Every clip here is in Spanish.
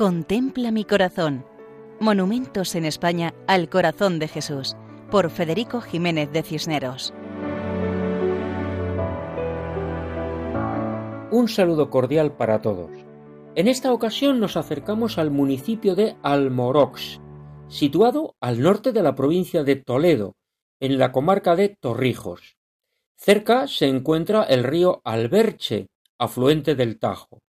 Contempla mi corazón. Monumentos en España al corazón de Jesús, por Federico Jiménez de Cisneros. Un saludo cordial para todos. En esta ocasión nos acercamos al municipio de Almorox, situado al norte de la provincia de Toledo, en la comarca de Torrijos. Cerca se encuentra el río Alberche, afluente del Tajo.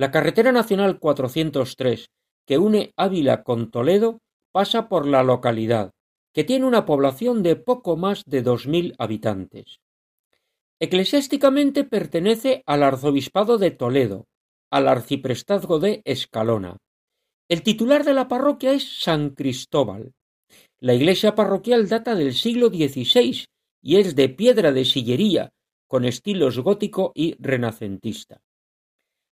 La carretera nacional 403, que une Ávila con Toledo, pasa por la localidad, que tiene una población de poco más de dos mil habitantes. Eclesiásticamente pertenece al arzobispado de Toledo, al arciprestazgo de Escalona. El titular de la parroquia es San Cristóbal. La iglesia parroquial data del siglo XVI y es de piedra de sillería, con estilos gótico y renacentista.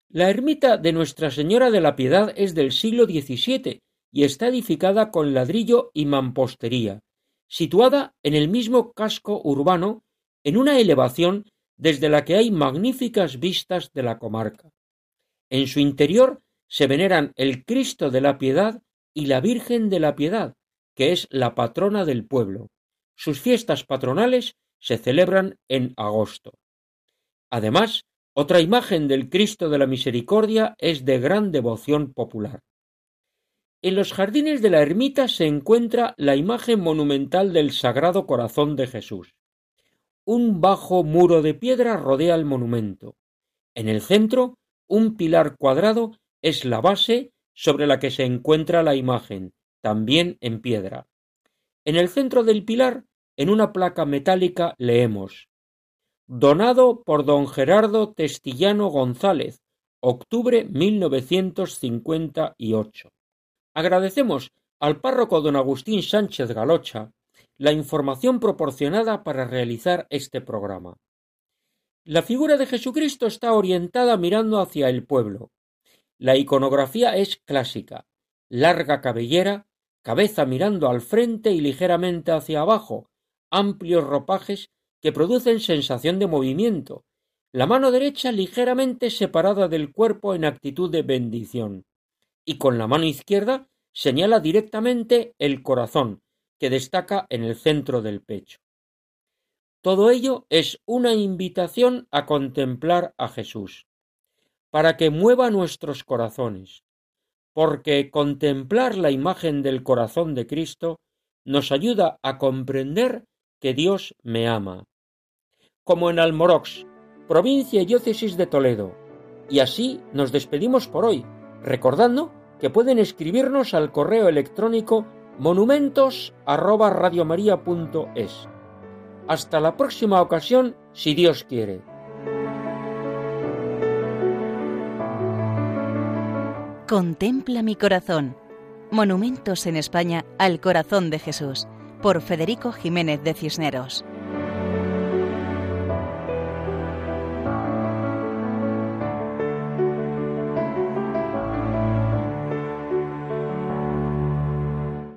La ermita de Nuestra Señora de la Piedad es del siglo XVII y está edificada con ladrillo y mampostería, situada en el mismo casco urbano, en una elevación desde la que hay magníficas vistas de la comarca. En su interior se veneran el Cristo de la Piedad y la Virgen de la Piedad, que es la patrona del pueblo. Sus fiestas patronales se celebran en agosto. Además, otra imagen del Cristo de la Misericordia es de gran devoción popular. En los jardines de la ermita se encuentra la imagen monumental del Sagrado Corazón de Jesús. Un bajo muro de piedra rodea el monumento. En el centro, un pilar cuadrado es la base sobre la que se encuentra la imagen, también en piedra. En el centro del pilar, en una placa metálica, leemos Donado por don Gerardo Testillano González, octubre 1958. Agradecemos al párroco don Agustín Sánchez Galocha la información proporcionada para realizar este programa. La figura de Jesucristo está orientada mirando hacia el pueblo. La iconografía es clásica, larga cabellera, cabeza mirando al frente y ligeramente hacia abajo, amplios ropajes que producen sensación de movimiento, la mano derecha ligeramente separada del cuerpo en actitud de bendición, y con la mano izquierda señala directamente el corazón, que destaca en el centro del pecho. Todo ello es una invitación a contemplar a Jesús, para que mueva nuestros corazones, porque contemplar la imagen del corazón de Cristo nos ayuda a comprender que Dios me ama. Como en Almorox, provincia y diócesis de Toledo. Y así nos despedimos por hoy, recordando que pueden escribirnos al correo electrónico monumentos Hasta la próxima ocasión, si Dios quiere. Contempla mi corazón. Monumentos en España al corazón de Jesús por Federico Jiménez de Cisneros.